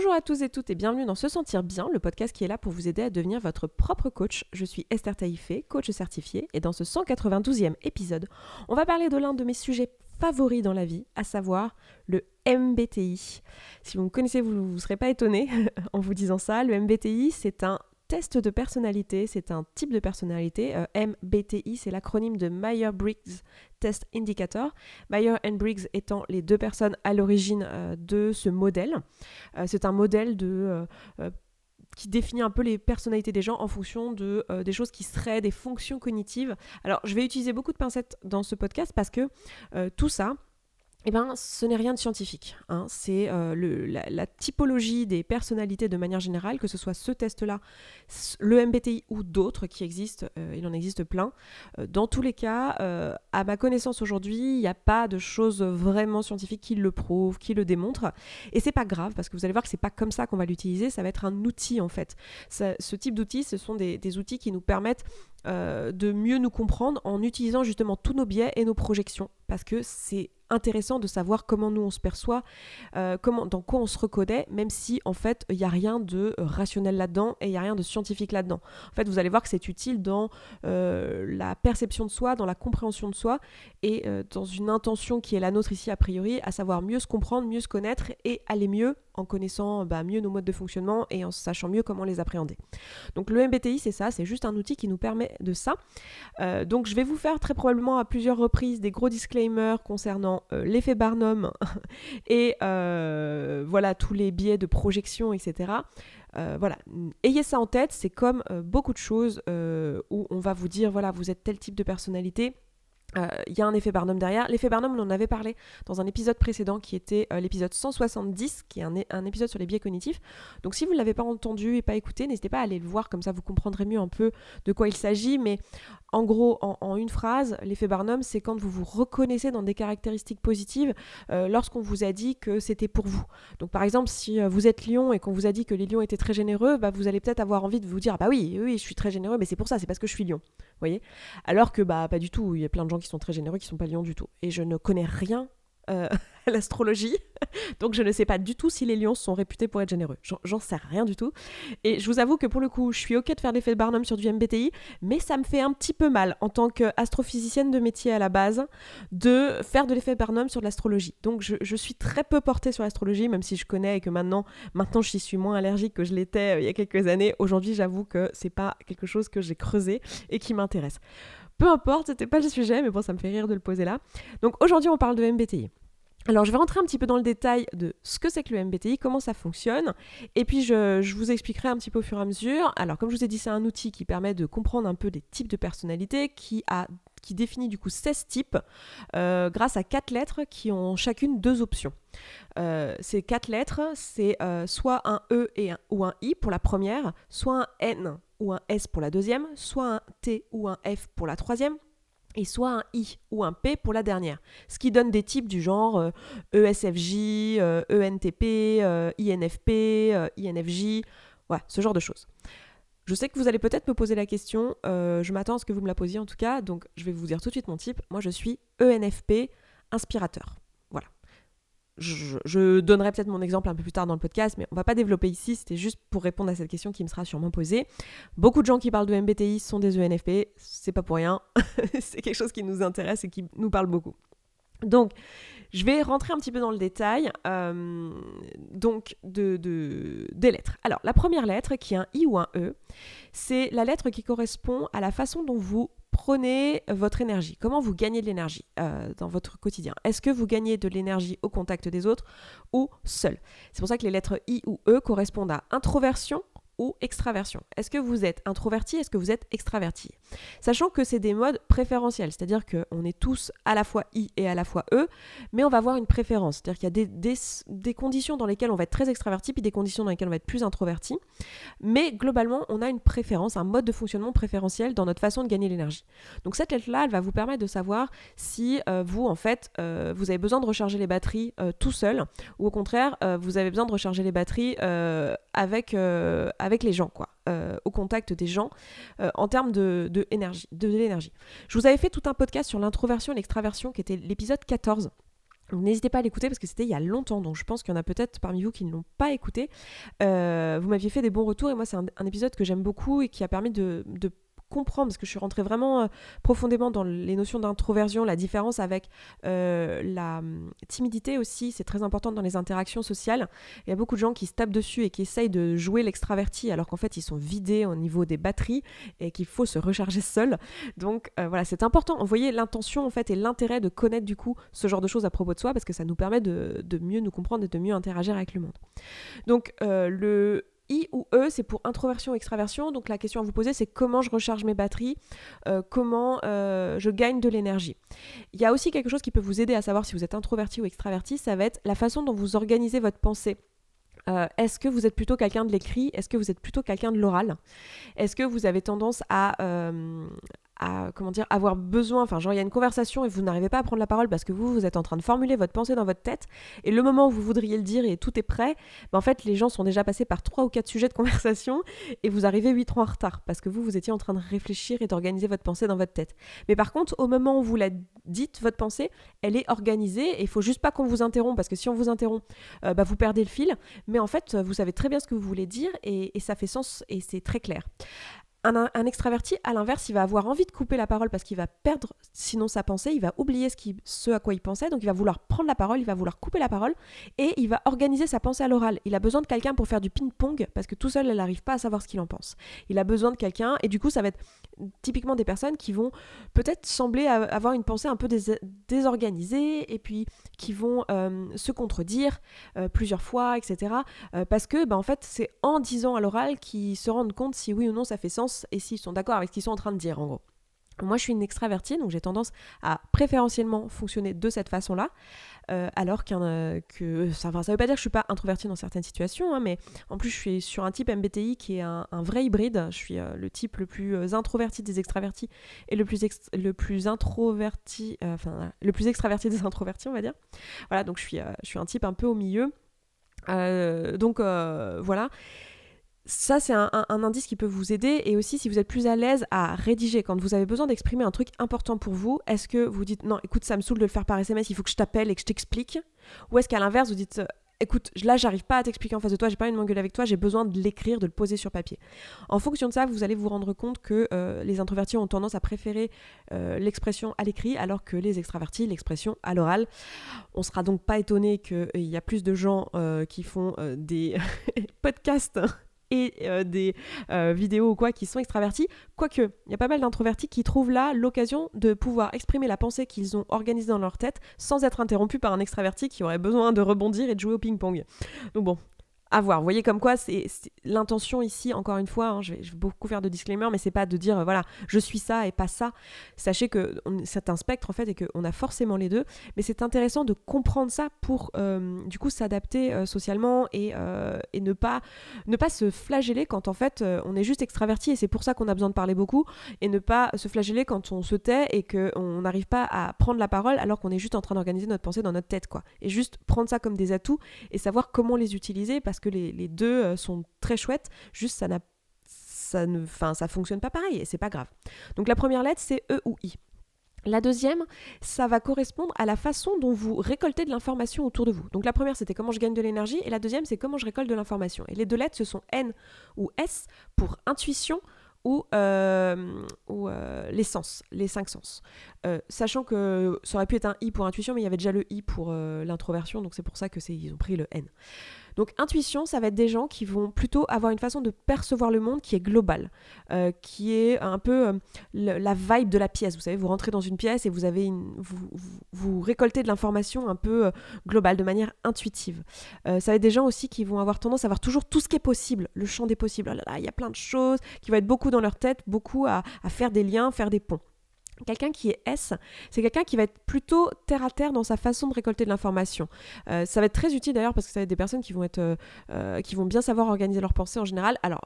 Bonjour à tous et toutes et bienvenue dans Se Sentir Bien, le podcast qui est là pour vous aider à devenir votre propre coach. Je suis Esther Taïfé, coach certifié, et dans ce 192e épisode, on va parler de l'un de mes sujets favoris dans la vie, à savoir le MBTI. Si vous me connaissez, vous ne serez pas étonné en vous disant ça. Le MBTI, c'est un test de personnalité, c'est un type de personnalité. Euh, MBTI, c'est l'acronyme de Meyer-Briggs Test Indicator. Meyer and Briggs étant les deux personnes à l'origine euh, de ce modèle. Euh, c'est un modèle qui définit un peu les personnalités des gens en fonction de des choses qui seraient des fonctions cognitives. Alors, je vais utiliser beaucoup de pincettes dans ce podcast parce que tout ça, eh ben, ce n'est rien de scientifique. Hein. C'est euh, la, typologie des personnalités de manière générale, que ce soit ce test-là, le MBTI ou d'autres qui existent, euh, il en existe plein. Euh, dans tous les cas, à ma connaissance aujourd'hui, il n'y a pas de choses vraiment scientifiques qui le prouvent, qui le démontrent. Et c'est pas grave, parce que vous allez voir que c'est pas comme ça qu'on va l'utiliser, ça va être un outil en fait. ce type d'outils, ce sont des, des, outils qui nous permettent de mieux nous comprendre en utilisant justement tous nos biais et nos projections, parce que c'est intéressant de savoir comment nous on se perçoit, euh, comment, dans quoi on se reconnaît, même si en fait il n'y a rien de rationnel là-dedans et il n'y a rien de scientifique là-dedans. En fait, vous allez voir que c'est utile dans euh, la perception de soi, dans la compréhension de soi et euh, dans une intention qui est la nôtre ici a priori, à savoir mieux se comprendre, mieux se connaître et aller mieux en connaissant bah, mieux nos modes de fonctionnement et en sachant mieux comment les appréhender. Donc le MBTI, c'est ça, c'est juste un outil qui nous permet de ça. Euh, donc je vais vous faire très probablement à plusieurs reprises des gros disclaimers concernant euh, l'effet Barnum et euh, voilà tous les biais de projection, etc. voilà, ayez ça en tête, c'est comme beaucoup de choses où on va vous dire, voilà, vous êtes tel type de personnalité, il euh, y a un effet Barnum derrière. L'effet Barnum, on en avait parlé dans un épisode précédent qui était euh, l'épisode 170, qui est un, un, épisode sur les biais cognitifs. Donc si vous ne l'avez pas entendu et pas écouté, n'hésitez pas à aller le voir, comme ça vous comprendrez mieux un peu de quoi il s'agit. Mais en gros, en, une phrase, l'effet Barnum, c'est quand vous vous reconnaissez dans des caractéristiques positives euh, lorsqu'on vous a dit que c'était pour vous. Donc par exemple, si vous êtes lion et qu'on vous a dit que les lions étaient très généreux, bah, vous allez peut-être avoir envie de vous dire, bah oui, oui, je suis très généreux, mais c'est pour ça, c'est parce que je suis lion. voyez? Alors que bah pas du tout, il y a plein de gens qui sont très généreux, qui sont pas lions du tout. Et je ne connais rien euh, l'astrologie, donc je ne sais pas du tout si les lions sont réputés pour être généreux. J'en sais rien du tout. Et je vous avoue que pour le coup, je suis ok de faire l'effet de Barnum sur du MBTI, mais ça me fait un petit peu mal en tant qu'astrophysicienne de métier à la base de faire de l'effet Barnum sur l'astrologie. Donc je, je, suis très peu portée sur l'astrologie, même si je connais et que maintenant, maintenant j'y suis moins allergique que je l'étais euh, il y a quelques années. Aujourd'hui, j'avoue que c'est pas quelque chose que j'ai creusé et qui m'intéresse. Peu importe, c'était pas le sujet, mais bon, ça me fait rire de le poser là. Donc aujourd'hui, on parle de MBTI. Alors je vais rentrer un petit peu dans le détail de ce que c'est que le MBTI, comment ça fonctionne, et puis je, vous expliquerai un petit peu au fur et à mesure. Alors comme je vous ai dit, c'est un outil qui permet de comprendre un peu des types de personnalités, qui, définit du coup 16 types, euh, grâce à quatre lettres qui ont chacune deux options. Euh, ces quatre lettres, c'est euh, soit un E et ou un I pour la première, soit un N ou un S pour la deuxième, soit un T ou un F pour la troisième, et soit un I ou un P pour la dernière. Ce qui donne des types du genre ESFJ, ENTP, INFP, INFJ, voilà, ce genre de choses. Je sais que vous allez peut-être me poser la question, euh, je m'attends à ce que vous me la posiez en tout cas, donc je vais vous dire tout de suite mon type. Moi je suis ENFP, inspirateur. Je, donnerai peut-être mon exemple un peu plus tard dans le podcast, mais on va pas développer ici, c'était juste pour répondre à cette question qui me sera sûrement posée. Beaucoup de gens qui parlent de MBTI sont des ENFP, c'est pas pour rien, c'est quelque chose qui nous intéresse et qui nous parle beaucoup. Donc, je vais rentrer un petit peu dans le détail euh, donc de, des lettres. Alors, la première lettre, qui est un I ou un E, c'est la lettre qui correspond à la façon dont vous prenez votre énergie. Comment vous gagnez de l'énergie euh, dans votre quotidien? Est-ce que vous gagnez de l'énergie au contact des autres ou seul? C'est pour ça que les lettres I ou E correspondent à introversion, extraversion. Est-ce que vous êtes introverti Est-ce que vous êtes extraverti? Sachant que c'est des modes préférentiels, c'est-à-dire qu'on est tous à la fois I et à la fois E, mais on va avoir une préférence. C'est-à-dire qu'il y a des, conditions dans lesquelles on va être très extraverti, puis des conditions dans lesquelles on va être plus introverti. Mais globalement, on a une préférence, un mode de fonctionnement préférentiel dans notre façon de gagner l'énergie. Donc cette lettre-là, elle va vous permettre de savoir si euh, vous, en fait, euh, vous avez besoin de recharger les batteries euh, tout seul, ou au contraire, vous avez besoin de recharger les batteries avec avec les gens, quoi, euh, au contact des gens, euh, en termes de, de, énergie, de, l'énergie. Je vous avais fait tout un podcast sur l'introversion et l'extraversion, qui était l'épisode 14. N'hésitez pas à l'écouter parce que c'était il y a longtemps, donc je pense qu'il y en a peut-être parmi vous qui ne l'ont pas écouté. vous m'aviez fait des bons retours et moi c'est un, épisode que j'aime beaucoup et qui a permis de comprendre, parce que je suis rentrée vraiment euh, profondément dans les notions d'introversion, la différence avec euh, la hum, timidité aussi, c'est très important dans les interactions sociales. Il y a beaucoup de gens qui se tapent dessus et qui essayent de jouer l'extraverti alors qu'en fait ils sont vidés au niveau des batteries et qu'il faut se recharger seul. Donc euh, voilà, c'est important. Vous voyez l'intention en fait et l'intérêt de connaître du coup ce genre de choses à propos de soi parce que ça nous permet de, de mieux nous comprendre et de mieux interagir avec le monde. Donc le I ou E, c'est pour introversion, extraversion. Donc la question à vous poser, c'est comment je recharge mes batteries, euh, comment euh, je gagne de l'énergie. Il y a aussi quelque chose qui peut vous aider à savoir si vous êtes introverti ou extraverti, ça va être la façon dont vous organisez votre pensée. Euh, est-ce que vous êtes plutôt quelqu'un de l'écrit? Est-ce que vous êtes plutôt quelqu'un de l'oral? Est-ce que vous avez tendance à, à comment dire avoir besoin enfin genre il y a une conversation et vous n'arrivez pas à prendre la parole parce que vous vous êtes en train de formuler votre pensée dans votre tête et le moment où vous voudriez le dire et tout est prêt ben en fait les gens sont déjà passés par trois ou quatre sujets de conversation et vous arrivez huit ans en retard parce que vous vous étiez en train de réfléchir et d'organiser votre pensée dans votre tête. Mais par contre au moment où vous la dites votre pensée elle est organisée et il faut juste pas qu'on vous interrompt parce que si on vous interrompt euh, bah, vous perdez le fil. Mais en fait vous savez très bien ce que vous voulez dire et ça fait sens et c'est très clair un, extraverti, à l'inverse, il va avoir envie de couper la parole parce qu'il va perdre sinon sa pensée, il va oublier ce, à quoi il pensait, donc il va vouloir prendre la parole, il va vouloir couper la parole et il va organiser sa pensée à l'oral. Il a besoin de quelqu'un pour faire du ping-pong parce que tout seul, elle n'arrive pas à savoir ce qu'il en pense. Il a besoin de quelqu'un et du coup, ça va être typiquement des personnes qui vont peut-être sembler avoir une pensée un peu désorganisée et puis qui vont euh, se contredire euh, plusieurs fois, etc. Euh, parce que, bah, en fait, c'est en disant à l'oral qu'ils se rendent compte si oui ou non ça fait sens et s'ils sont d'accord avec ce qu'ils sont en train de dire, en gros. Moi, je suis une extravertie, donc j'ai tendance à préférentiellement fonctionner de cette façon-là, euh, alors qu'un euh, que ça, ne ça veut pas dire que je suis pas introvertie dans certaines situations, hein, mais en plus je suis sur un type MBTI qui est un, vrai hybride. Je suis euh, le type le plus introverti des extravertis et le plus le plus introverti, enfin le plus extraverti des introvertis, on va dire. Voilà, donc je suis je suis un type un peu au milieu. donc voilà ça, c'est un, indice qui peut vous aider. Et aussi, si vous êtes plus à l'aise à rédiger, quand vous avez besoin d'exprimer un truc important pour vous, est-ce que vous dites non, écoute, ça me saoule de le faire par SMS, il faut que je t'appelle et que je t'explique? Ou est-ce qu'à l'inverse, vous dites écoute, là, j'arrive pas à t'expliquer en face de toi, j'ai pas envie de avec toi, j'ai besoin de l'écrire, de le poser sur papier. En fonction de ça, vous allez vous rendre compte que euh, les introvertis ont tendance à préférer euh, l'expression à l'écrit, alors que les extravertis, l'expression à l'oral. On sera donc pas étonné qu'il y a plus de gens euh, qui font des podcasts et euh, des euh, vidéos ou quoi qui sont extravertis. Quoique, il y a pas mal d'introvertis qui trouvent là l'occasion de pouvoir exprimer la pensée qu'ils ont organisée dans leur tête sans être interrompus par un extraverti qui aurait besoin de rebondir et de jouer au ping-pong. Donc bon, à voir. Vous voyez comme quoi, c'est l'intention ici, encore une fois, hein, je, vais, beaucoup faire de disclaimer, mais c'est pas de dire, voilà, je suis ça et pas ça. Sachez que c'est un spectre, en fait, et qu'on a forcément les deux. Mais c'est intéressant de comprendre ça pour, euh, du coup, s'adapter euh, socialement et, euh, et, ne, pas, ne pas se flageller quand, en fait, on est juste extraverti et c'est pour ça qu'on a besoin de parler beaucoup. Et ne pas se flageller quand on se tait et qu'on n'arrive pas à prendre la parole alors qu'on est juste en train d'organiser notre pensée dans notre tête, quoi. Et juste prendre ça comme des atouts et savoir comment les utiliser parce que les, deux euh, sont très chouettes, juste ça n'a ça ne enfin ça fonctionne pas pareil et c'est pas grave. Donc la première lettre c'est E ou I. La deuxième, ça va correspondre à la façon dont vous récoltez de l'information autour de vous. Donc la première, c'était comment je gagne de l'énergie, et la deuxième, c'est comment je récolte de l'information. Et les deux lettres, ce sont N ou S pour intuition ou, euh, ou euh, les sens, les cinq sens. sachant que ça aurait pu être un I pour intuition, mais il y avait déjà le I pour l'introversion, donc c'est pour ça que ils ont pris le N. Donc intuition, ça va être des gens qui vont plutôt avoir une façon de percevoir le monde qui est globale, euh, qui est un peu euh, la vibe de la pièce. Vous savez, vous rentrez dans une pièce et vous avez vous, récoltez de l'information un peu euh, globale, de manière intuitive. ça va être des gens aussi qui vont avoir tendance à voir toujours tout ce qui est possible, le champ des possibles. Oh il y a plein de choses qui vont être beaucoup dans leur tête, beaucoup à faire des liens, faire des ponts. Quelqu'un qui est S, c'est quelqu'un qui va être plutôt terre à terre dans sa façon de récolter de l'information. Euh, ça va être très utile d'ailleurs parce que ça va être des personnes qui vont, être, euh, euh, qui vont bien savoir organiser leurs pensées en général. Alors,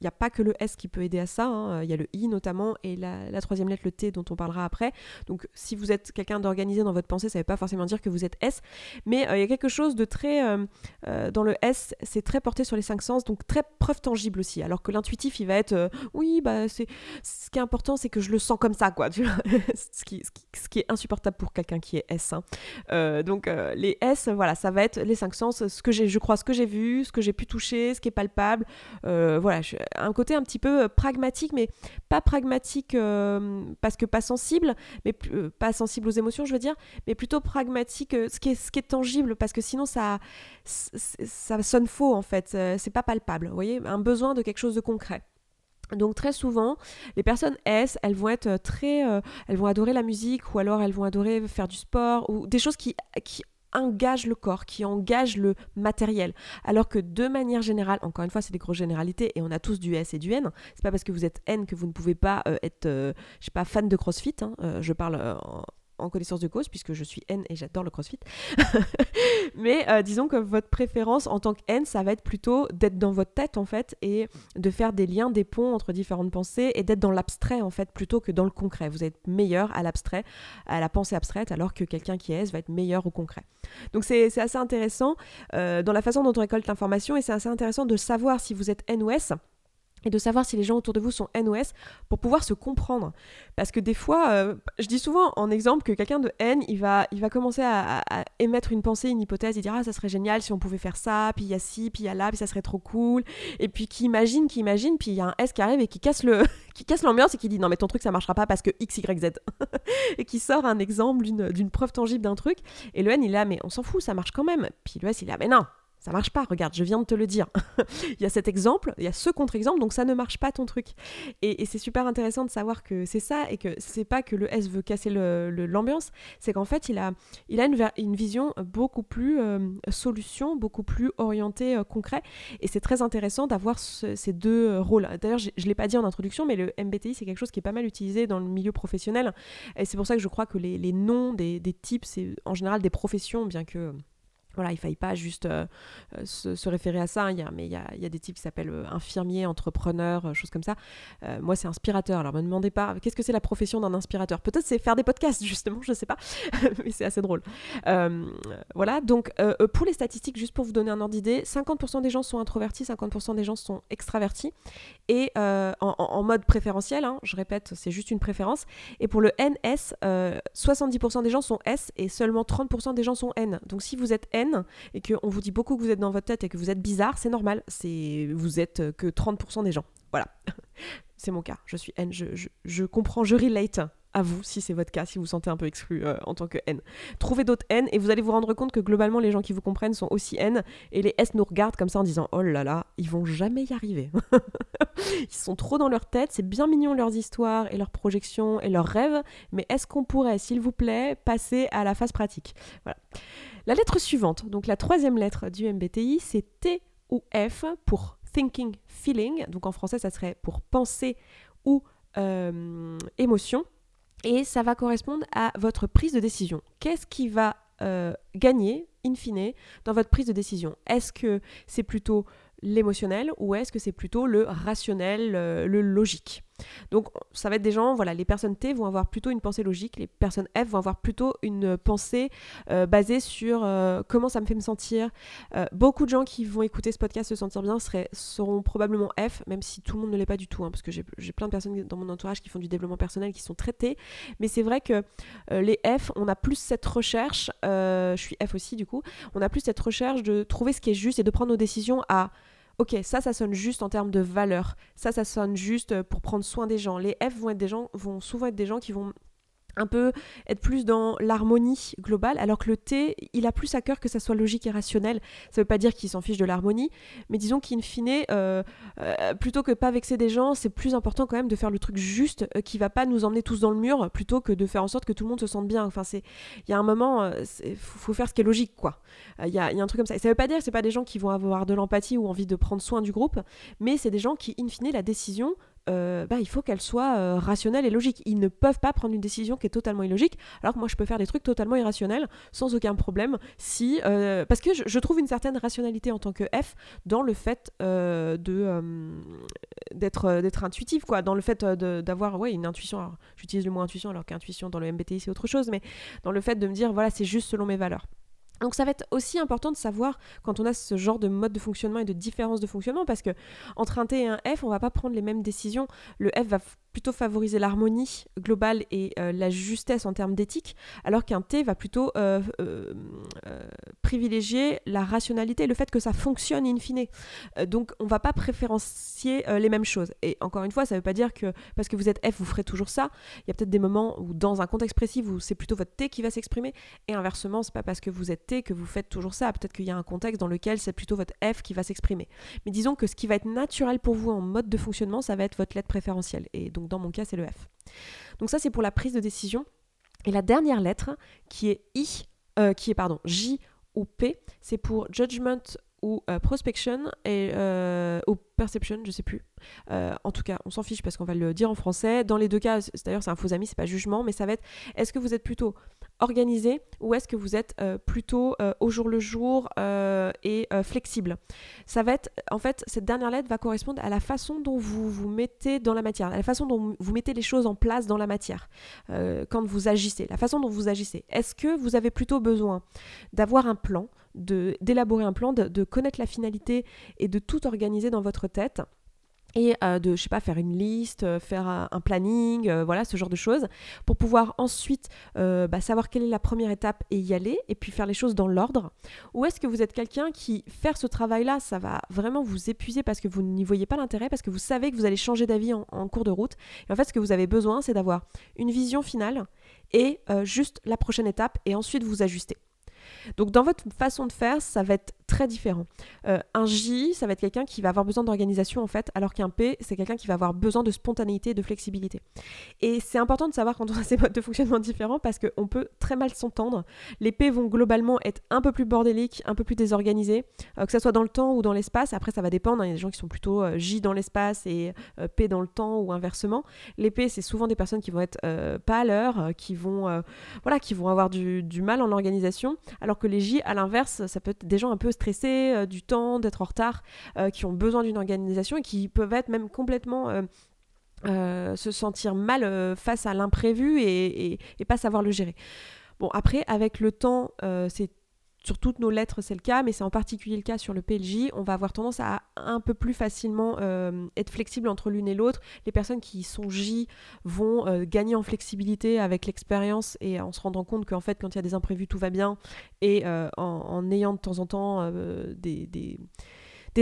il n'y a pas que le S qui peut aider à ça, hein. il y a le I notamment et la, troisième lettre, le T, dont on parlera après. Donc si vous êtes quelqu'un d'organisé dans votre pensée, ça ne veut pas forcément dire que vous êtes S, mais euh, il y a quelque chose de très... Euh, euh, dans le S, c'est très porté sur les cinq sens, donc très preuve tangible aussi, alors que l'intuitif, il va être, oui, bah, c'est, ce qui est important, c'est que je le sens comme ça, quoi, ce, qui, est insupportable pour quelqu'un qui est S. Hein. donc les S, voilà, ça va être les cinq sens, ce que j'ai, je crois, ce que j'ai vu, ce que j'ai pu toucher, ce qui est palpable, voilà, un côté un petit peu pragmatique, mais pas pragmatique parce que pas sensible, mais pas sensible aux émotions, je veux dire, mais plutôt pragmatique, ce, qui est, ce qui est tangible, parce que sinon ça, ça sonne faux en fait, c'est pas palpable, vous voyez, un besoin de quelque chose de concret. Donc très souvent, les personnes S, elles vont être très, elles vont adorer la musique ou alors elles vont adorer faire du sport ou des choses qui, qui engage le corps, qui engage le matériel. Alors que de manière générale, encore une fois, c'est des grosses généralités et on a tous du S et du N. C'est pas parce que vous êtes N que vous ne pouvez pas euh, être, euh, je sais pas, fan de CrossFit. Hein. Euh, je parle en, connaissance de cause, puisque je suis N et j'adore le crossfit. Mais euh, disons que votre préférence en tant que N, ça va être plutôt d'être dans votre tête, en fait, et de faire des liens, des ponts entre différentes pensées, et d'être dans l'abstrait, en fait, plutôt que dans le concret. Vous êtes meilleur à l'abstrait, à la pensée abstraite, alors que quelqu'un qui est S va être meilleur au concret. Donc c'est assez intéressant euh, dans la façon dont on récolte l'information, et c'est assez intéressant de savoir si vous êtes N ou S et de savoir si les gens autour de vous sont NOS pour pouvoir se comprendre. Parce que des fois, euh, je dis souvent en exemple que quelqu'un de N, il va, il va commencer à, émettre une pensée, une hypothèse, il dira ah ça serait génial si on pouvait faire ça, puis il y a ci, puis il y a là, puis ça serait trop cool, et puis qui imagine, qui imagine, puis il y a un S qui arrive et qui casse le, qui casse l'ambiance et qui dit non mais ton truc ça marchera pas parce que X Y Z, et qui sort un exemple d'une preuve tangible d'un truc, et le N il est là mais on s'en fout, ça marche quand même, puis le S il est là mais non, ça marche pas, regarde, je viens de te le dire. il y a cet exemple, il y a ce contre-exemple, donc ça ne marche pas ton truc. Et, c'est super intéressant de savoir que c'est ça et que c'est pas que le S veut casser l'ambiance, c'est qu'en fait il a, une, vision beaucoup plus euh, solution, beaucoup plus orientée euh, concret. Et c'est très intéressant d'avoir ces deux rôles. D'ailleurs, je ne l'ai pas dit en introduction, mais le MBTI c'est quelque chose qui est pas mal utilisé dans le milieu professionnel. Et c'est pour ça que je crois que les, noms des types, c'est en général des professions, bien que voilà, il ne faille pas juste euh, euh, se, référer à ça. Hein. Mais il y, a, y a, des types qui s'appellent euh, infirmiers, entrepreneurs, choses comme ça. moi, c'est inspirateur. Alors, ne me demandez pas, qu'est-ce que c'est la profession d'un inspirateur? Peut-être c'est faire des podcasts, justement, je ne sais pas. mais c'est assez drôle. voilà, donc pour les statistiques, juste pour vous donner un ordre d'idée, 50% des gens sont introvertis, 50% des gens sont extravertis. Et en, mode préférentiel, hein, je répète, c'est juste une préférence. Et pour le NS, 70% des gens sont S et seulement 30% des gens sont N. Donc, si vous êtes N, et qu'on vous dit beaucoup que vous êtes dans votre tête et que vous êtes bizarre, c'est normal. C'est vous êtes que 30% des gens. Voilà. c'est mon cas. Je suis N. Je, comprends, je relate à vous si c'est votre cas, si vous vous sentez un peu exclu euh, en tant que N. Trouvez d'autres N et vous allez vous rendre compte que globalement les gens qui vous comprennent sont aussi N et les S nous regardent comme ça en disant oh là là, ils vont jamais y arriver. ils sont trop dans leur tête, c'est bien mignon leurs histoires et leurs projections et leurs rêves, mais est-ce qu'on pourrait, s'il vous plaît, passer à la phase pratique? Voilà. La lettre suivante, donc la troisième lettre du MBTI, c'est T ou F pour thinking, feeling. Donc en français, ça serait pour penser ou euh, émotion. Et ça va correspondre à votre prise de décision. Qu'est-ce qui va euh, gagner, in fine, dans votre prise de décision? Est-ce que c'est plutôt l'émotionnel ou est-ce que c'est plutôt le rationnel, euh, le logique? Donc ça va être des gens, voilà, les personnes T vont avoir plutôt une pensée logique, les personnes F vont avoir plutôt une pensée euh, basée sur euh, comment ça me fait me sentir. Euh, beaucoup de gens qui vont écouter ce podcast se sentir bien seraient, seront probablement F, même si tout le monde ne l'est pas du tout, hein, parce que j'ai plein de personnes dans mon entourage qui font du développement personnel qui sont traitées, mais c'est vrai que les F, on a plus cette recherche, je suis F aussi du coup, on a plus cette recherche de trouver ce qui est juste et de prendre nos décisions à ok, ça, ça sonne juste en termes de valeur. Ça, ça sonne juste pour prendre soin des gens. Les F vont être des gens, vont souvent être des gens qui vont un peu être plus dans l'harmonie globale, alors que le T, il a plus à cœur que ça soit logique et rationnel. Ça veut pas dire qu'il s'en fiche de l'harmonie, mais disons qu'in fine, euh, euh, plutôt que pas vexer des gens, c'est plus important quand même de faire le truc juste euh, qui va pas nous emmener tous dans le mur, plutôt que de faire en sorte que tout le monde se sente bien. Enfin, c'est, il y a un moment, il faut, faire ce qui est logique, quoi. Il y a, y, a, un truc comme ça. Et ça veut pas dire que c'est pas des gens qui vont avoir de l'empathie ou envie de prendre soin du groupe, mais c'est des gens qui, in fine, la décision euh, bah, il faut qu'elle soit euh, rationnelle et logique. Ils ne peuvent pas prendre une décision qui est totalement illogique, alors que moi je peux faire des trucs totalement irrationnels sans aucun problème. Si, euh, parce que je, trouve une certaine rationalité en tant que F dans le fait de d'être d'être intuitif, quoi, dans le fait d'avoir ouais, une intuition. J'utilise le mot intuition alors qu'intuition dans le MBTI c'est autre chose, mais dans le fait de me dire voilà c'est juste selon mes valeurs. Donc ça va être aussi important de savoir quand on a ce genre de mode de fonctionnement et de différence de fonctionnement parce que entre un T et un F, on va pas prendre les mêmes décisions. Le F va plutôt favoriser l'harmonie globale et euh, la justesse en termes d'éthique, alors qu'un T va plutôt euh, euh, privilégier la rationalité, le fait que ça fonctionne in fine. donc on va pas préférencier les mêmes choses. Et encore une fois, ça veut pas dire que parce que vous êtes F, vous ferez toujours ça. Il y a peut-être des moments où dans un contexte précis, c'est plutôt votre T qui va s'exprimer, et inversement, c'est pas parce que vous êtes T que vous faites toujours ça. Peut-être qu'il y a un contexte dans lequel c'est plutôt votre F qui va s'exprimer. Mais disons que ce qui va être naturel pour vous en mode de fonctionnement, ça va être votre lettre préférentielle. Et donc dans mon cas, c'est le F. Donc ça, c'est pour la prise de décision. Et la dernière lettre, qui est I, euh, qui est pardon, J ou P, c'est pour judgment ou euh, prospection et, euh, ou perception, je sais plus. en tout cas, on s'en fiche parce qu'on va le dire en français. Dans les deux cas, d'ailleurs, c'est un faux ami, c'est pas jugement, mais ça va être est-ce que vous êtes plutôt organisé ou est-ce que vous êtes euh, plutôt euh, au jour le jour euh, et flexible? Ça va être, en fait, cette dernière lettre va correspondre à la façon dont vous vous mettez dans la matière, à la façon dont vous mettez les choses en place dans la matière quand vous agissez, la façon dont vous agissez. Est-ce que vous avez plutôt besoin d'avoir un plan, d'élaborer un plan, de, de connaître la finalité et de tout organiser dans votre tête et euh, de, je sais pas, faire une liste, euh, faire un, planning, euh, voilà, ce genre de choses, pour pouvoir ensuite bah, savoir quelle est la première étape et y aller, et puis faire les choses dans l'ordre Ou est-ce que vous êtes quelqu'un qui, faire ce travail-là, ça va vraiment vous épuiser parce que vous n'y voyez pas l'intérêt, parce que vous savez que vous allez changer d'avis en, cours de route, et en fait, ce que vous avez besoin, c'est d'avoir une vision finale et juste la prochaine étape, et ensuite vous ajuster. Donc dans votre façon de faire, ça va être très différent. Euh, un J, ça va être quelqu'un qui va avoir besoin d'organisation en fait, alors qu'un P, c'est quelqu'un qui va avoir besoin de spontanéité et de flexibilité. Et c'est important de savoir quand on a ces modes de fonctionnement différents parce qu'on peut très mal s'entendre. Les P vont globalement être un peu plus bordéliques, un peu plus désorganisés, euh, que ce soit dans le temps ou dans l'espace. Après, ça va dépendre. Hein. Il y a des gens qui sont plutôt euh, J dans l'espace et P dans le temps ou inversement. Les P, c'est souvent des personnes qui vont être pas à l'heure, qui vont voilà, qui vont avoir du, mal en organisation, que les J, à l'inverse, ça peut être des gens un peu stressés euh, du temps, d'être en retard, euh, qui ont besoin d'une organisation et qui peuvent être même complètement... Euh, se sentir mal face à l'imprévu et, pas savoir le gérer. Bon, après, avec le temps, c'est sur toutes nos lettres, c'est le cas, mais c'est en particulier le cas sur le PLJ. On va avoir tendance à un peu plus facilement euh, être flexible entre l'une et l'autre. Les personnes qui sont J vont euh, gagner en flexibilité avec l'expérience et en se rendant compte qu'en fait, quand il y a des imprévus, tout va bien. Et euh, en, ayant de temps en temps des des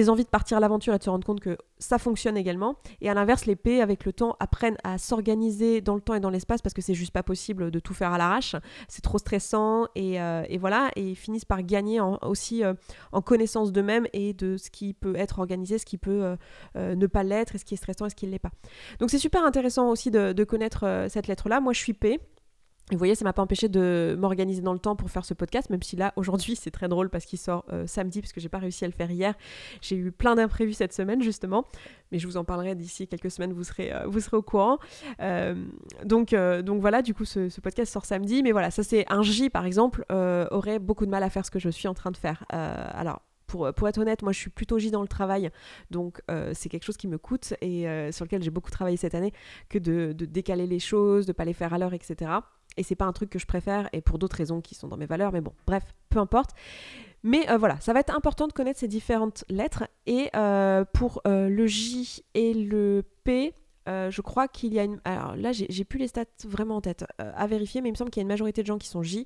envies de partir à l'aventure et de se rendre compte que ça fonctionne également. Et à l'inverse, les P, avec le temps, apprennent à s'organiser dans le temps et dans l'espace parce que c'est juste pas possible de tout faire à l'arrache. C'est trop stressant et, euh, voilà. Et ils finissent par gagner aussi euh, en connaissance d'eux-mêmes et de ce qui peut être organisé, ce qui peut euh, ne pas l'être et ce qui est stressant et ce qui ne l'est pas. Donc c'est super intéressant aussi de, de connaître cette lettre-là. Moi, je suis P. Vous voyez, ça m'a pas empêché de m'organiser dans le temps pour faire ce podcast, même si là, aujourd'hui, c'est très drôle parce qu'il sort euh, samedi, parce que j'ai pas réussi à le faire hier. J'ai eu plein d'imprévus cette semaine, justement. Mais je vous en parlerai d'ici quelques semaines, vous serez, euh, vous serez au courant. Euh, donc, donc voilà, du coup, ce, podcast sort samedi. Mais voilà, ça, c'est un J, par exemple, aurait beaucoup de mal à faire ce que je suis en train de faire. alors, pour, pour, être honnête, moi je suis plutôt J dans le travail, donc c'est quelque chose qui me coûte et sur lequel j'ai beaucoup travaillé cette année, que de, de décaler les choses, de pas les faire à l'heure, etc et c'est pas un truc que je préfère et pour d'autres raisons qui sont dans mes valeurs, mais bon, bref, peu importe. Mais euh, voilà, ça va être important de connaître ces différentes lettres et euh, pour euh, le J et le P, je crois qu'il y a une. Alors là, j'ai plus les stats vraiment en tête à vérifier, mais il me semble qu'il y a une majorité de gens qui sont J.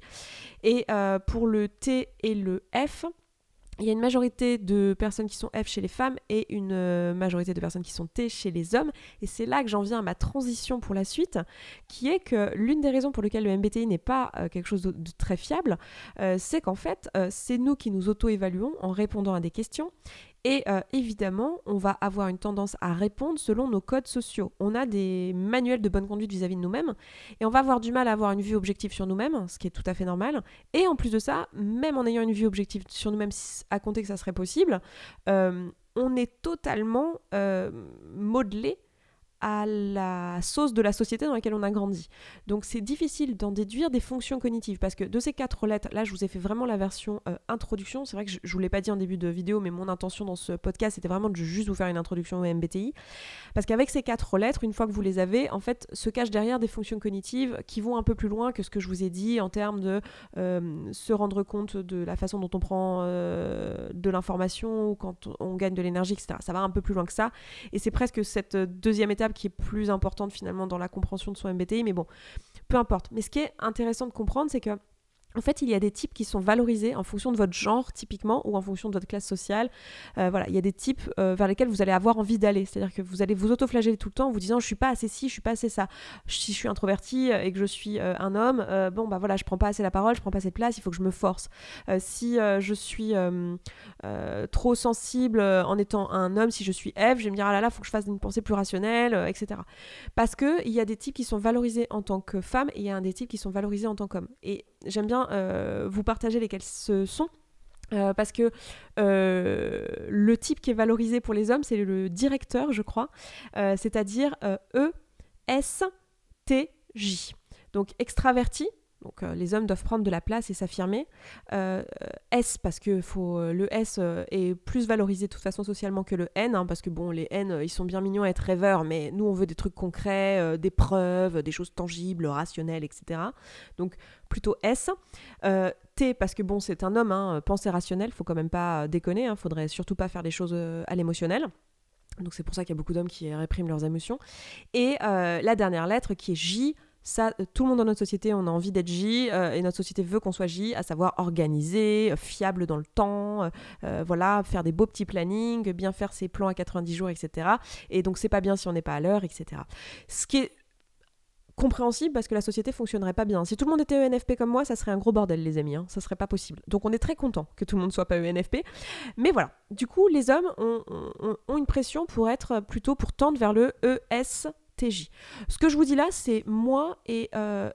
Et pour le T et le F, il y a une majorité de personnes qui sont F chez les femmes et une euh, majorité de personnes qui sont T chez les hommes. Et c'est là que j'en viens à ma transition pour la suite, qui est que l'une des raisons pour lesquelles le MBTI n'est pas euh, quelque chose de, très fiable, euh, c'est qu'en fait, c'est nous qui nous auto-évaluons en répondant à des questions. Et euh, évidemment, on va avoir une tendance à répondre selon nos codes sociaux. On a des manuels de bonne conduite vis-à-vis de nous-mêmes et on va avoir du mal à avoir une vue objective sur nous-mêmes, ce qui est tout à fait normal. Et en plus de ça, même en ayant une vue objective sur nous-mêmes, à compter que ça serait possible, euh, on est totalement euh, modelé à la sauce de la société dans laquelle on a grandi. Donc c'est difficile d'en déduire des fonctions cognitives parce que de ces quatre lettres, là je vous ai fait vraiment la version euh, introduction. C'est vrai que je, ne vous l'ai pas dit en début de vidéo, mais mon intention dans ce podcast c'était vraiment de juste vous faire une introduction au MBTI. Parce qu'avec ces quatre lettres, une fois que vous les avez, en fait, se cachent derrière des fonctions cognitives qui vont un peu plus loin que ce que je vous ai dit en termes de euh, se rendre compte de la façon dont on prend euh, de l'information ou quand on gagne de l'énergie, etc. Ça va un peu plus loin que ça. Et c'est presque cette deuxième étape qui est plus importante finalement dans la compréhension de son MBTI, mais bon, peu importe. Mais ce qui est intéressant de comprendre, c'est que en fait, il y a des types qui sont valorisés en fonction de votre genre, typiquement, ou en fonction de votre classe sociale. Euh, voilà, il y a des types euh, vers lesquels vous allez avoir envie d'aller. C'est-à-dire que vous allez vous autoflageller tout le temps en vous disant je suis pas assez ci, je suis pas assez ça. Si je suis introverti euh, et que je suis un homme, bon bah voilà, je prends pas assez la parole, je prends pas assez de place, il faut que je me force. si je suis trop sensible en étant un homme, si je suis Eve, je vais me dire ah là là, faut que je fasse une pensée plus rationnelle, etc. Parce que il y a des types qui sont valorisés en tant que femme et il y a des types qui sont valorisés en tant qu'homme. Et j'aime bien euh, vous partager lesquels ce sont. Euh, parce que euh, le type qui est valorisé pour les hommes, c'est le directeur, je crois, c'est-à-dire E, S, T, J. Donc extraverti, donc euh, les hommes doivent prendre de la place et s'affirmer. Euh, S parce que euh, le S est plus valorisé de toute façon socialement que le N, hein, parce que bon les N ils sont bien mignons à être rêveurs, mais nous on veut des trucs concrets, des preuves, des choses tangibles, rationnelles, etc. Donc plutôt S. T parce que bon c'est un homme, hein, pensée rationnelle, faut quand même pas déconner, hein, faudrait surtout pas faire des choses à l'émotionnel. Donc c'est pour ça qu'il y a beaucoup d'hommes qui répriment leurs émotions. Et la dernière lettre qui est J ça, euh, tout le monde dans notre société, on a envie d'être J, euh, et notre société veut qu'on soit J, à savoir organisé, euh, fiable dans le temps, voilà, faire des beaux petits plannings, bien faire ses plans à 90 jours, etc. Et donc c'est pas bien si on n'est pas à l'heure, etc. Ce qui est compréhensible parce que la société fonctionnerait pas bien. Si tout le monde était ENFP comme moi, ça serait un gros bordel, les amis. Hein. Ça serait pas possible. Donc on est très content que tout le monde soit pas ENFP. Mais voilà. Du coup, les hommes ont, ont une pression pour être plutôt pour tendre vers le ES ce que je vous dis là, c'est moi et euh,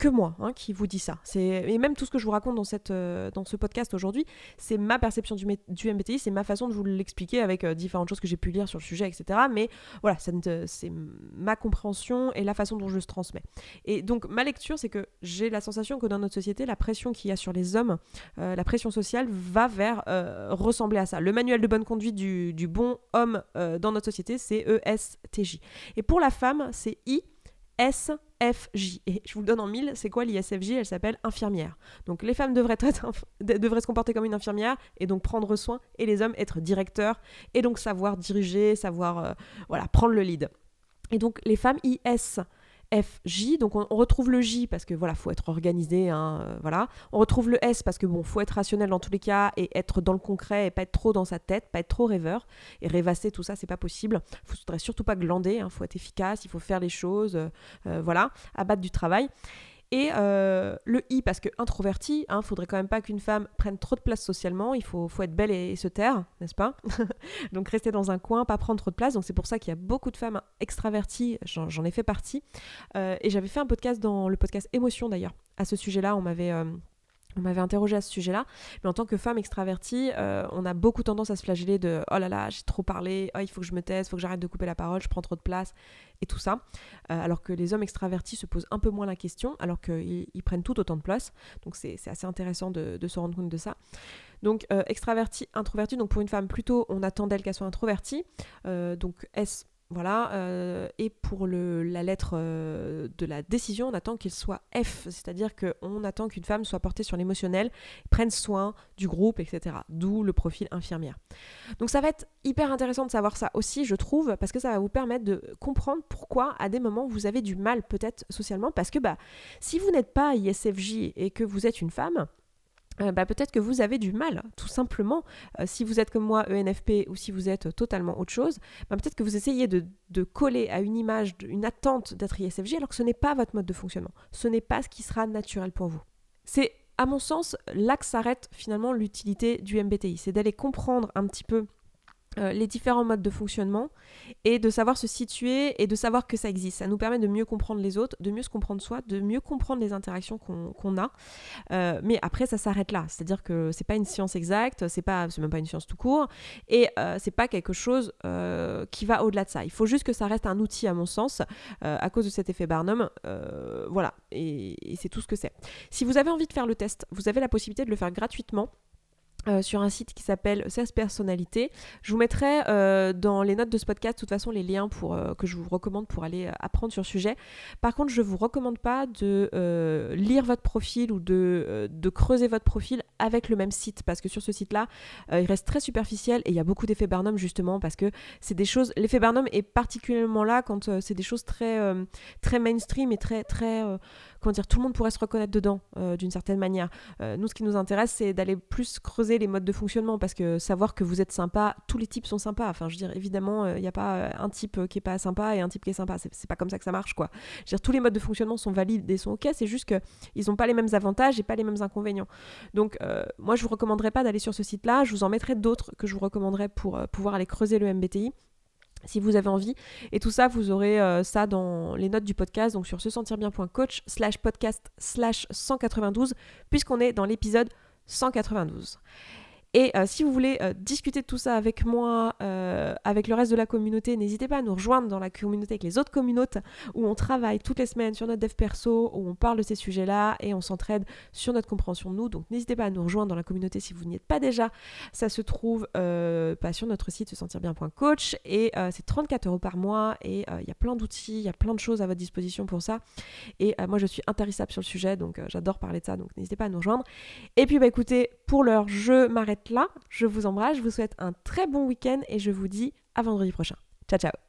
que moi hein, qui vous dit ça. Et même tout ce que je vous raconte dans, cette, euh, dans ce podcast aujourd'hui, c'est ma perception du, du MBTI, c'est ma façon de vous l'expliquer avec euh, différentes choses que j'ai pu lire sur le sujet, etc. Mais voilà, c'est ma compréhension et la façon dont je se transmets. Et donc ma lecture, c'est que j'ai la sensation que dans notre société, la pression qu'il y a sur les hommes, euh, la pression sociale, va vers ressembler à ça. Le manuel de bonne conduite du, du bon homme dans notre société, c'est ESTJ. Et pour la femme, c'est I. SFJ. Et je vous le donne en mille, c'est quoi l'ISFJ Elle s'appelle infirmière. Donc les femmes devraient, être, devraient se comporter comme une infirmière et donc prendre soin, et les hommes être directeurs et donc savoir diriger, savoir euh, voilà, prendre le lead. Et donc les femmes IS FJ. Donc on, retrouve le J parce que voilà, faut être organisé, hein, euh, voilà. On retrouve le S parce que bon, faut être rationnel dans tous les cas et être dans le concret et pas être trop dans sa tête, pas être trop rêveur et rêvasser tout ça, c'est pas possible. Il faudrait surtout pas glander, hein, faut être efficace, il faut faire les choses, euh, euh, voilà, abattre du travail. Et euh, le I, parce que introverti, hein, faudrait quand même pas qu'une femme prenne trop de place socialement, il faut, être belle et, se taire, n'est-ce pas? Donc rester dans un coin, pas prendre trop de place. Donc c'est pour ça qu'il y a beaucoup de femmes extraverties, j'en ai fait partie. Euh, et j'avais fait un podcast dans le podcast Émotion d'ailleurs. À ce sujet-là, on m'avait... Euh, on m'avait interrogé à ce sujet-là, mais en tant que femme extravertie, euh, on a beaucoup tendance à se flageller de oh là là, j'ai trop parlé, oh, il faut que je me taise, il faut que j'arrête de couper la parole, je prends trop de place et tout ça. Euh, alors que les hommes extravertis se posent un peu moins la question, alors qu'ils prennent tout autant de place. Donc c'est assez intéressant de, se rendre compte de ça. Donc euh, extraverti, introverti, donc pour une femme plutôt, on attend d'elle qu'elle soit introvertie. donc est voilà, euh, et pour la lettre euh, de la décision, on attend qu'il soit F, c'est-à-dire qu'on attend qu'une femme soit portée sur l'émotionnel, prenne soin du groupe, etc. D'où le profil infirmière. Donc ça va être hyper intéressant de savoir ça aussi, je trouve, parce que ça va vous permettre de comprendre pourquoi à des moments vous avez du mal peut-être socialement, parce que bah, si vous n'êtes pas ISFJ et que vous êtes une femme, euh, bah, peut-être que vous avez du mal, tout simplement. Euh, si vous êtes comme moi ENFP ou si vous êtes totalement autre chose, bah, peut-être que vous essayez de, coller à une image, une attente d'être ISFJ alors que ce n'est pas votre mode de fonctionnement. Ce n'est pas ce qui sera naturel pour vous. C'est, à mon sens, là que s'arrête finalement l'utilité du MBTI. C'est d'aller comprendre un petit peu euh, les différents modes de fonctionnement et de savoir se situer et de savoir que ça existe. Ça nous permet de mieux comprendre les autres, de mieux se comprendre soi, de mieux comprendre les interactions qu'on a. Euh, mais après, ça s'arrête là. C'est-à-dire que c'est pas une science exacte, c'est pas, même pas une science tout court, et euh, c'est pas quelque chose qui va au-delà de ça. Il faut juste que ça reste un outil, à mon sens, à cause de cet effet Barnum. voilà, et c'est tout ce que c'est. Si vous avez envie de faire le test, vous avez la possibilité de le faire gratuitement. Euh, sur un site qui s'appelle 16 personnalités. Je vous mettrai euh, dans les notes de ce podcast, de toute façon, les liens euh, que je vous recommande pour aller apprendre sur le sujet. Par contre, je ne vous recommande pas de lire votre profil ou de, creuser votre profil avec le même site, parce que sur ce site-là, il reste très superficiel et il y a beaucoup d'effets Barnum, justement, parce que c'est des choses... L'effet Barnum est particulièrement là quand c'est des choses très, très mainstream et très... très comment dire, tout le monde pourrait se reconnaître dedans, d'une certaine manière. nous, ce qui nous intéresse, c'est d'aller plus creuser les modes de fonctionnement parce que savoir que vous êtes sympa, tous les types sont sympas. Enfin, je veux dire, évidemment, il euh, n'y a pas euh, un type euh, qui est pas sympa et un type qui est sympa. C'est pas comme ça que ça marche, quoi. Je veux dire, tous les modes de fonctionnement sont valides et sont ok. C'est juste qu'ils n'ont pas les mêmes avantages et pas les mêmes inconvénients. Donc, moi, je vous recommanderais pas d'aller sur ce site-là. Je vous en mettrai d'autres que je vous recommanderais pour pouvoir aller creuser le MBTI si vous avez envie. Et tout ça, vous aurez ça dans les notes du podcast, donc sur se sentir bien.coach slash podcast slash 192, puisqu'on est dans l'épisode 192. Et euh, si vous voulez euh, discuter de tout ça avec moi, euh, avec le reste de la communauté, n'hésitez pas à nous rejoindre dans la communauté avec les autres communautés où on travaille toutes les semaines sur notre dev perso, où on parle de ces sujets-là et on s'entraide sur notre compréhension de nous. Donc n'hésitez pas à nous rejoindre dans la communauté si vous n'y êtes pas déjà. Ça se trouve pas sur notre site se sentir bien.coach et c'est 34 euros par mois et il y a plein d'outils, il y a plein de choses à votre disposition pour ça. Et moi je suis intarissable sur le sujet, donc j'adore parler de ça, donc n'hésitez pas à nous rejoindre. Et puis bah écoutez, pour l'heure, je m'arrête là. Je vous embrasse, je vous souhaite un très bon week-end et je vous dis à vendredi prochain. Ciao ciao